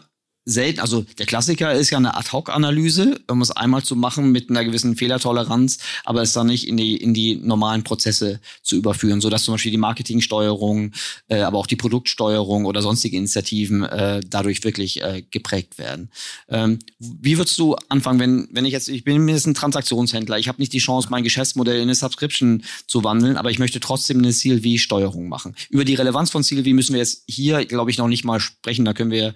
selten, also der Klassiker ist ja eine Ad-Hoc-Analyse, um es einmal zu machen mit einer gewissen Fehlertoleranz, aber es dann nicht in die, in die normalen Prozesse zu überführen, so dass zum Beispiel die Marketingsteuerung, äh, aber auch die Produktsteuerung oder sonstige Initiativen äh, dadurch wirklich äh, geprägt werden. Ähm, wie würdest du anfangen, wenn, wenn ich jetzt, ich bin mindestens ein Transaktionshändler, ich habe nicht die Chance, mein Geschäftsmodell in eine Subscription zu wandeln, aber ich möchte trotzdem eine CLV-Steuerung machen. Über die Relevanz von CLV müssen wir jetzt hier, glaube ich, noch nicht mal sprechen, da können wir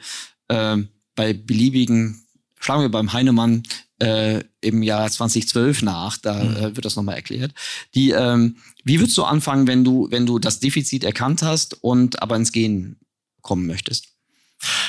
ähm, bei beliebigen, schlagen wir beim Heinemann äh, im Jahr 2012 nach, da mhm. äh, wird das nochmal erklärt. Die, ähm, wie würdest du anfangen, wenn du, wenn du das Defizit erkannt hast und aber ins Gehen kommen möchtest?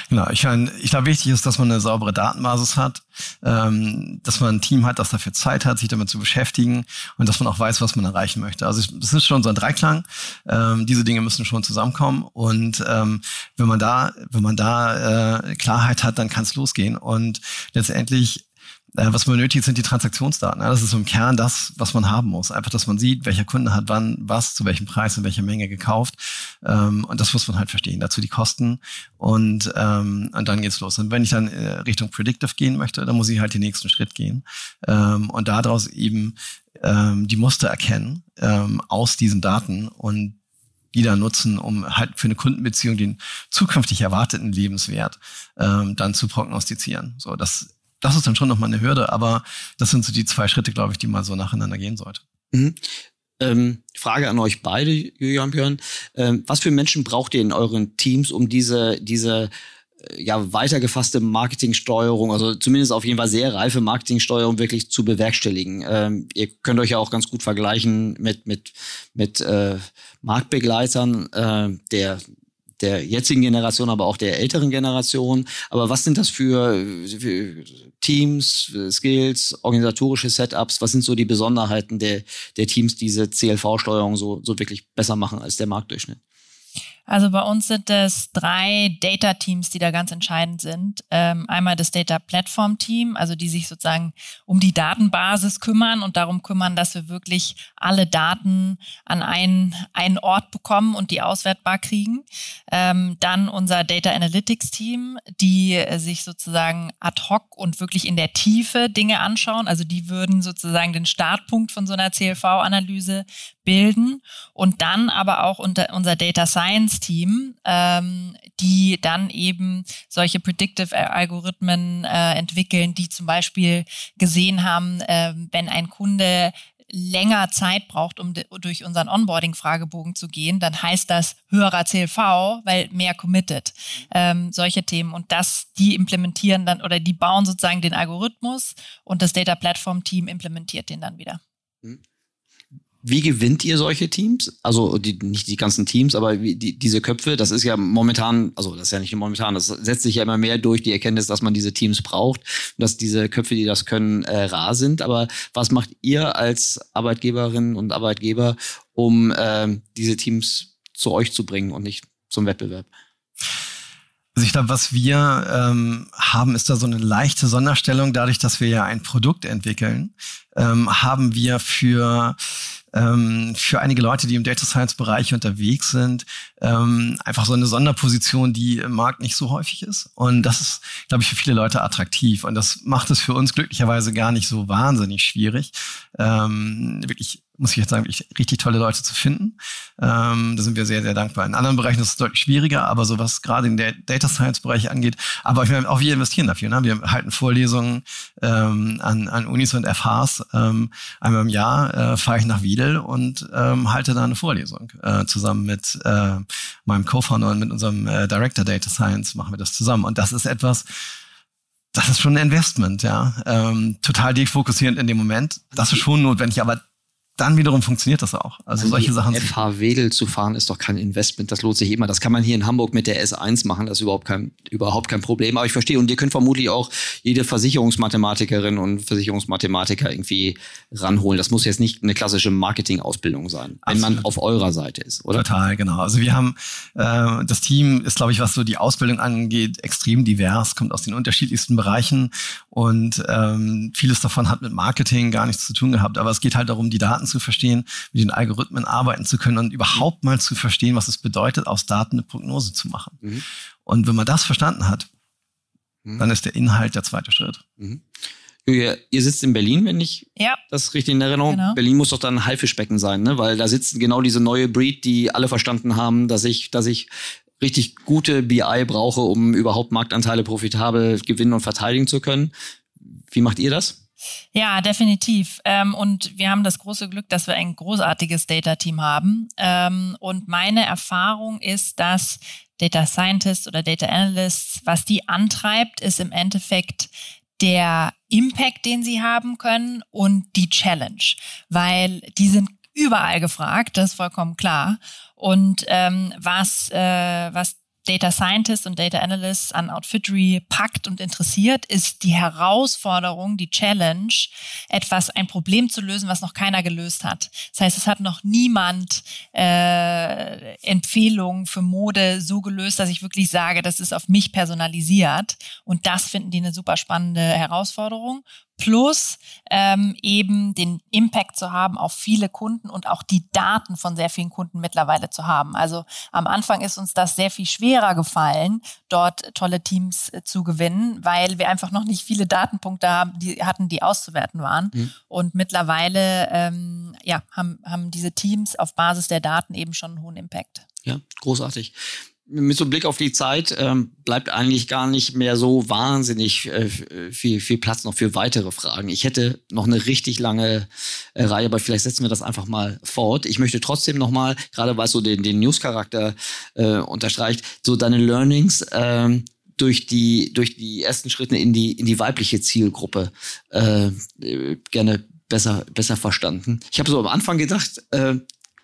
Genau, ich, meine, ich glaube, wichtig ist, dass man eine saubere Datenbasis hat, ähm, dass man ein Team hat, das dafür Zeit hat, sich damit zu beschäftigen und dass man auch weiß, was man erreichen möchte. Also es ist schon so ein Dreiklang. Ähm, diese Dinge müssen schon zusammenkommen und ähm, wenn man da, wenn man da äh, Klarheit hat, dann kann es losgehen und letztendlich was man benötigt, sind die Transaktionsdaten. Das ist im Kern das, was man haben muss. Einfach, dass man sieht, welcher Kunde hat wann was, zu welchem Preis, in welcher Menge gekauft. Ähm, und das muss man halt verstehen. Dazu die Kosten. Und, ähm, und dann geht's los. Und wenn ich dann äh, Richtung Predictive gehen möchte, dann muss ich halt den nächsten Schritt gehen. Ähm, und daraus eben die Muster erkennen aus diesen Daten und die da nutzen, um halt für eine Kundenbeziehung den zukünftig erwarteten Lebenswert ähm, dann zu prognostizieren. So, das das ist dann schon nochmal eine Hürde, aber das sind so die zwei Schritte, glaube ich, die man so nacheinander gehen sollte. Mhm. Ähm, Frage an euch beide, Julian Björn. Ähm, was für Menschen braucht ihr in euren Teams, um diese, diese äh, ja, weitergefasste Marketingsteuerung, also zumindest auf jeden Fall sehr reife Marketingsteuerung wirklich zu bewerkstelligen. Ähm, ihr könnt euch ja auch ganz gut vergleichen mit, mit, mit äh, Marktbegleitern äh, der der jetzigen Generation, aber auch der älteren Generation. Aber was sind das für, für Teams, Skills, organisatorische Setups? Was sind so die Besonderheiten der, der Teams, die diese CLV-Steuerung so, so wirklich besser machen als der Marktdurchschnitt? Also bei uns sind es drei Data-Teams, die da ganz entscheidend sind. Ähm, einmal das Data Platform Team, also die sich sozusagen um die Datenbasis kümmern und darum kümmern, dass wir wirklich alle Daten an einen, einen Ort bekommen und die auswertbar kriegen. Ähm, dann unser Data Analytics Team, die sich sozusagen ad hoc und wirklich in der Tiefe Dinge anschauen. Also die würden sozusagen den Startpunkt von so einer CLV-Analyse bilden und dann aber auch unter unser Data Science Team, ähm, die dann eben solche Predictive Algorithmen äh, entwickeln, die zum Beispiel gesehen haben, äh, wenn ein Kunde länger Zeit braucht, um durch unseren Onboarding-Fragebogen zu gehen, dann heißt das höherer CLV, weil mehr committed. Ähm, solche Themen. Und das, die implementieren dann oder die bauen sozusagen den Algorithmus und das Data Platform Team implementiert den dann wieder. Hm. Wie gewinnt ihr solche Teams? Also die, nicht die ganzen Teams, aber wie, die, diese Köpfe, das ist ja momentan, also das ist ja nicht momentan, das setzt sich ja immer mehr durch die Erkenntnis, dass man diese Teams braucht, dass diese Köpfe, die das können, äh, rar sind. Aber was macht ihr als Arbeitgeberinnen und Arbeitgeber, um äh, diese Teams zu euch zu bringen und nicht zum Wettbewerb? Also ich glaube, was wir ähm, haben, ist da so eine leichte Sonderstellung. Dadurch, dass wir ja ein Produkt entwickeln, ähm, haben wir für ähm, für einige Leute, die im Data Science Bereich unterwegs sind, ähm, einfach so eine Sonderposition, die im Markt nicht so häufig ist. Und das ist, glaube ich, für viele Leute attraktiv. Und das macht es für uns glücklicherweise gar nicht so wahnsinnig schwierig, ähm, wirklich muss ich jetzt sagen, wirklich richtig tolle Leute zu finden. Ähm, da sind wir sehr, sehr dankbar. In anderen Bereichen ist es deutlich schwieriger, aber so was gerade in der Data Science Bereich angeht, aber ich meine, auch wir investieren dafür. Ne? Wir halten Vorlesungen ähm, an, an Unis und FHs. Ähm, einmal im Jahr äh, fahre ich nach Wiedel und ähm, halte da eine Vorlesung. Äh, zusammen mit äh, meinem Co-Founder und mit unserem äh, Director Data Science machen wir das zusammen. Und das ist etwas, das ist schon ein Investment, ja. Ähm, total defokussierend in dem Moment. Das ist schon notwendig, aber dann wiederum funktioniert das auch. Also solche Sachen. FH Wedel zu fahren ist doch kein Investment, das lohnt sich immer. Das kann man hier in Hamburg mit der S1 machen, das ist überhaupt kein, überhaupt kein Problem. Aber ich verstehe, und ihr könnt vermutlich auch jede Versicherungsmathematikerin und Versicherungsmathematiker irgendwie ranholen. Das muss jetzt nicht eine klassische Marketingausbildung sein, wenn Absolut. man auf eurer Seite ist, oder? Total, genau. Also wir haben, äh, das Team ist, glaube ich, was so die Ausbildung angeht, extrem divers, kommt aus den unterschiedlichsten Bereichen und ähm, vieles davon hat mit Marketing gar nichts zu tun gehabt. Aber es geht halt darum, die Daten zu verstehen, mit den Algorithmen arbeiten zu können und überhaupt mal zu verstehen, was es bedeutet, aus Daten eine Prognose zu machen. Mhm. Und wenn man das verstanden hat, mhm. dann ist der Inhalt der zweite Schritt. Mhm. Julia, ihr sitzt in Berlin, wenn ich ja. das richtig in Erinnerung. Genau. Berlin muss doch dann ein Haifischbecken sein, ne? Weil da sitzen genau diese neue Breed, die alle verstanden haben, dass ich, dass ich richtig gute BI brauche, um überhaupt Marktanteile profitabel gewinnen und verteidigen zu können. Wie macht ihr das? Ja, definitiv. Ähm, und wir haben das große Glück, dass wir ein großartiges Data-Team haben. Ähm, und meine Erfahrung ist, dass Data Scientists oder Data Analysts, was die antreibt, ist im Endeffekt der Impact, den sie haben können und die Challenge, weil die sind überall gefragt, das ist vollkommen klar. Und ähm, was, äh, was Data Scientists und Data Analysts an Outfittery packt und interessiert, ist die Herausforderung, die Challenge, etwas, ein Problem zu lösen, was noch keiner gelöst hat. Das heißt, es hat noch niemand äh, Empfehlungen für Mode so gelöst, dass ich wirklich sage, das ist auf mich personalisiert. Und das finden die eine super spannende Herausforderung plus ähm, eben den Impact zu haben auf viele Kunden und auch die Daten von sehr vielen Kunden mittlerweile zu haben. Also am Anfang ist uns das sehr viel schwerer gefallen, dort tolle Teams äh, zu gewinnen, weil wir einfach noch nicht viele Datenpunkte haben, die hatten, die auszuwerten waren. Mhm. Und mittlerweile ähm, ja, haben, haben diese Teams auf Basis der Daten eben schon einen hohen Impact. Ja, großartig mit so Blick auf die Zeit ähm, bleibt eigentlich gar nicht mehr so wahnsinnig äh, viel, viel Platz noch für weitere Fragen. Ich hätte noch eine richtig lange äh, Reihe, aber vielleicht setzen wir das einfach mal fort. Ich möchte trotzdem noch mal, gerade weil es so den, den News-Charakter äh, unterstreicht, so deine Learnings ähm, durch die durch die ersten Schritte in die in die weibliche Zielgruppe äh, gerne besser besser verstanden. Ich habe so am Anfang gedacht, äh,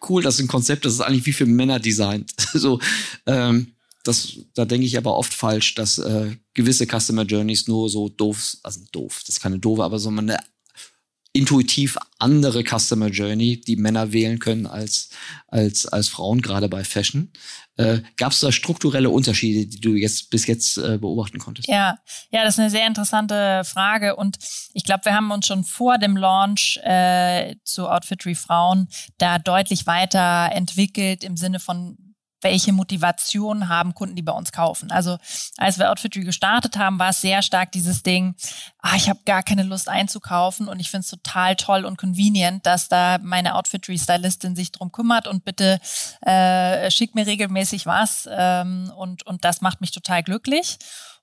cool, das ist ein Konzept, das ist eigentlich wie für Männer designt. [LAUGHS] so, ähm, das, da denke ich aber oft falsch, dass äh, gewisse Customer Journeys nur so doof, also doof, das ist keine doofe, aber so eine intuitiv andere Customer Journey, die Männer wählen können als, als, als Frauen, gerade bei Fashion. Äh, Gab es da strukturelle Unterschiede, die du jetzt bis jetzt äh, beobachten konntest? Ja, ja, das ist eine sehr interessante Frage und ich glaube, wir haben uns schon vor dem Launch äh, zu Outfitry Frauen da deutlich weiter entwickelt im Sinne von welche Motivation haben Kunden, die bei uns kaufen. Also als wir Outfitry gestartet haben, war es sehr stark dieses Ding, ah, ich habe gar keine Lust einzukaufen und ich finde es total toll und convenient, dass da meine Outfitry-Stylistin sich drum kümmert und bitte äh, schickt mir regelmäßig was ähm, und, und das macht mich total glücklich.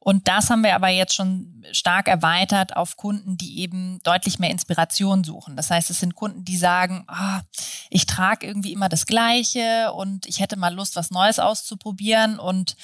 Und das haben wir aber jetzt schon stark erweitert auf Kunden, die eben deutlich mehr Inspiration suchen. Das heißt, es sind Kunden, die sagen, ah, ich trage irgendwie immer das Gleiche und ich hätte mal Lust, was Neues auszuprobieren. Und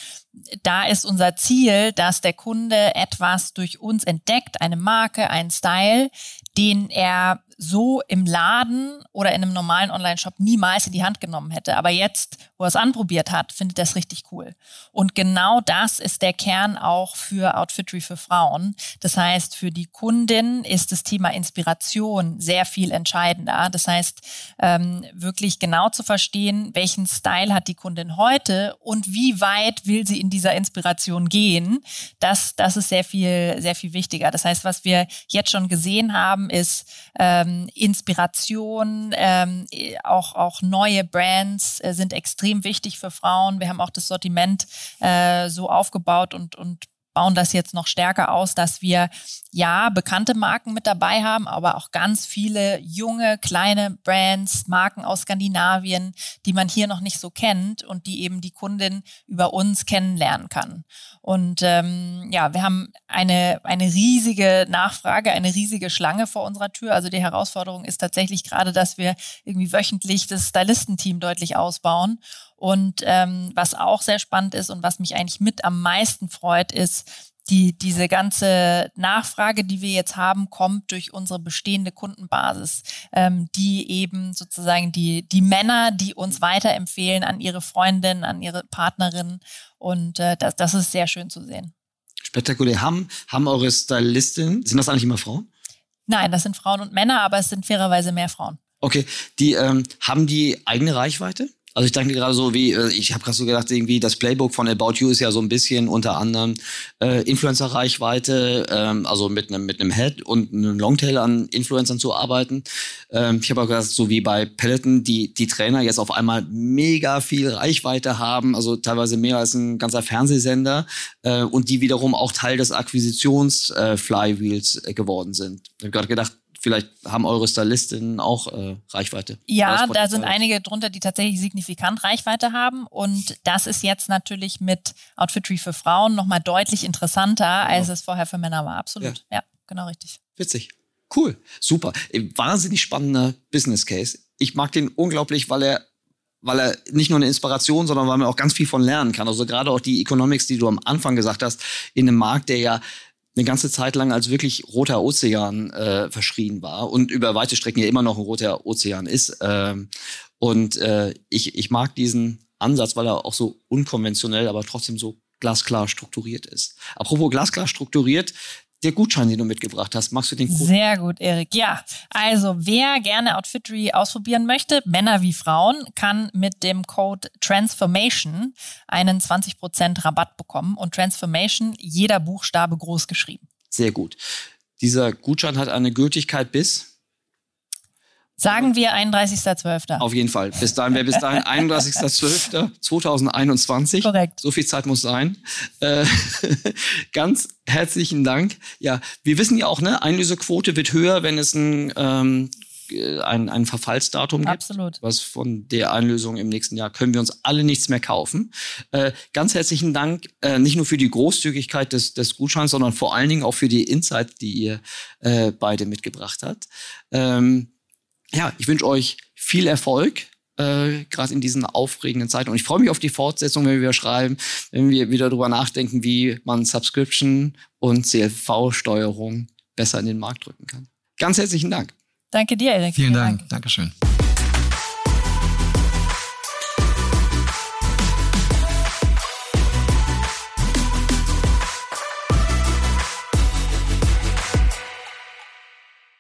da ist unser Ziel, dass der Kunde etwas durch uns entdeckt, eine Marke, einen Style, den er so im Laden oder in einem normalen Online-Shop niemals in die Hand genommen hätte. Aber jetzt, wo er es anprobiert hat, findet er es richtig cool. Und genau das ist der Kern auch für Outfitry für Frauen. Das heißt, für die Kundin ist das Thema Inspiration sehr viel entscheidender. Das heißt, ähm, wirklich genau zu verstehen, welchen Style hat die Kundin heute und wie weit will sie in dieser Inspiration gehen. Das, das ist sehr viel, sehr viel wichtiger. Das heißt, was wir jetzt schon gesehen haben, ist, ähm, ähm, Inspiration, ähm, auch, auch neue Brands äh, sind extrem wichtig für Frauen. Wir haben auch das Sortiment äh, so aufgebaut und, und bauen das jetzt noch stärker aus, dass wir ja bekannte Marken mit dabei haben, aber auch ganz viele junge, kleine Brands, Marken aus Skandinavien, die man hier noch nicht so kennt und die eben die Kundin über uns kennenlernen kann. Und ähm, ja, wir haben eine, eine riesige Nachfrage, eine riesige Schlange vor unserer Tür. Also die Herausforderung ist tatsächlich gerade, dass wir irgendwie wöchentlich das Stylistenteam deutlich ausbauen und ähm, was auch sehr spannend ist und was mich eigentlich mit am meisten freut, ist, die, diese ganze Nachfrage, die wir jetzt haben, kommt durch unsere bestehende Kundenbasis, ähm, die eben sozusagen die, die Männer, die uns weiterempfehlen an ihre Freundin, an ihre Partnerin. Und äh, das, das ist sehr schön zu sehen. Spektakulär. Haben, haben eure Stylistinnen, sind das eigentlich immer Frauen? Nein, das sind Frauen und Männer, aber es sind fairerweise mehr Frauen. Okay, die ähm, haben die eigene Reichweite? Also ich denke gerade so wie, äh, ich habe gerade so gedacht, irgendwie das Playbook von About You ist ja so ein bisschen unter anderem äh, Influencer-Reichweite, ähm, also mit einem mit einem Head und einem Longtail an Influencern zu arbeiten. Ähm, ich habe auch gesagt, so wie bei Peloton, die die Trainer jetzt auf einmal mega viel Reichweite haben, also teilweise mehr als ein ganzer Fernsehsender äh, und die wiederum auch Teil des Akquisitions-Flywheels äh, geworden sind. Ich habe gerade gedacht, vielleicht haben eure Stylistinnen auch äh, Reichweite. Ja, da sind einige drunter, die tatsächlich signifikant Reichweite haben. Und das ist jetzt natürlich mit Outfitry für Frauen nochmal deutlich interessanter, genau. als es vorher für Männer war. Absolut. Ja, ja genau richtig. Witzig. Cool. Super. Wahnsinnig spannender Business Case. Ich mag den unglaublich, weil er weil er nicht nur eine Inspiration, sondern weil man auch ganz viel von lernen kann. Also gerade auch die Economics, die du am Anfang gesagt hast, in einem Markt, der ja eine ganze Zeit lang als wirklich roter Ozean äh, verschrien war und über weite Strecken ja immer noch ein roter Ozean ist. Ähm, und äh, ich, ich mag diesen Ansatz, weil er auch so unkonventionell, aber trotzdem so glasklar strukturiert ist. Apropos glasklar strukturiert, der Gutschein, den du mitgebracht hast. Magst du den Code? Sehr gut, Erik. Ja, also wer gerne Outfittery ausprobieren möchte, Männer wie Frauen, kann mit dem Code Transformation einen 20% Rabatt bekommen. Und Transformation, jeder Buchstabe groß geschrieben. Sehr gut. Dieser Gutschein hat eine Gültigkeit bis Sagen wir 31.12. Auf jeden Fall. Bis dahin wäre bis dahin [LAUGHS] 31.12.2021. Korrekt. So viel Zeit muss sein. Äh, [LAUGHS] ganz herzlichen Dank. Ja, wir wissen ja auch, ne, Einlösequote wird höher, wenn es ein, ähm, ein, ein Verfallsdatum gibt. Absolut. Was von der Einlösung im nächsten Jahr können wir uns alle nichts mehr kaufen. Äh, ganz herzlichen Dank, äh, nicht nur für die Großzügigkeit des, des Gutscheins, sondern vor allen Dingen auch für die Insights, die ihr äh, beide mitgebracht habt. Ähm, ja, ich wünsche euch viel Erfolg, äh, gerade in diesen aufregenden Zeiten. Und ich freue mich auf die Fortsetzung, wenn wir wieder schreiben, wenn wir wieder darüber nachdenken, wie man Subscription und CLV-Steuerung besser in den Markt drücken kann. Ganz herzlichen Dank. Danke dir, Erik. Vielen, Vielen Dank. Dank. Dankeschön.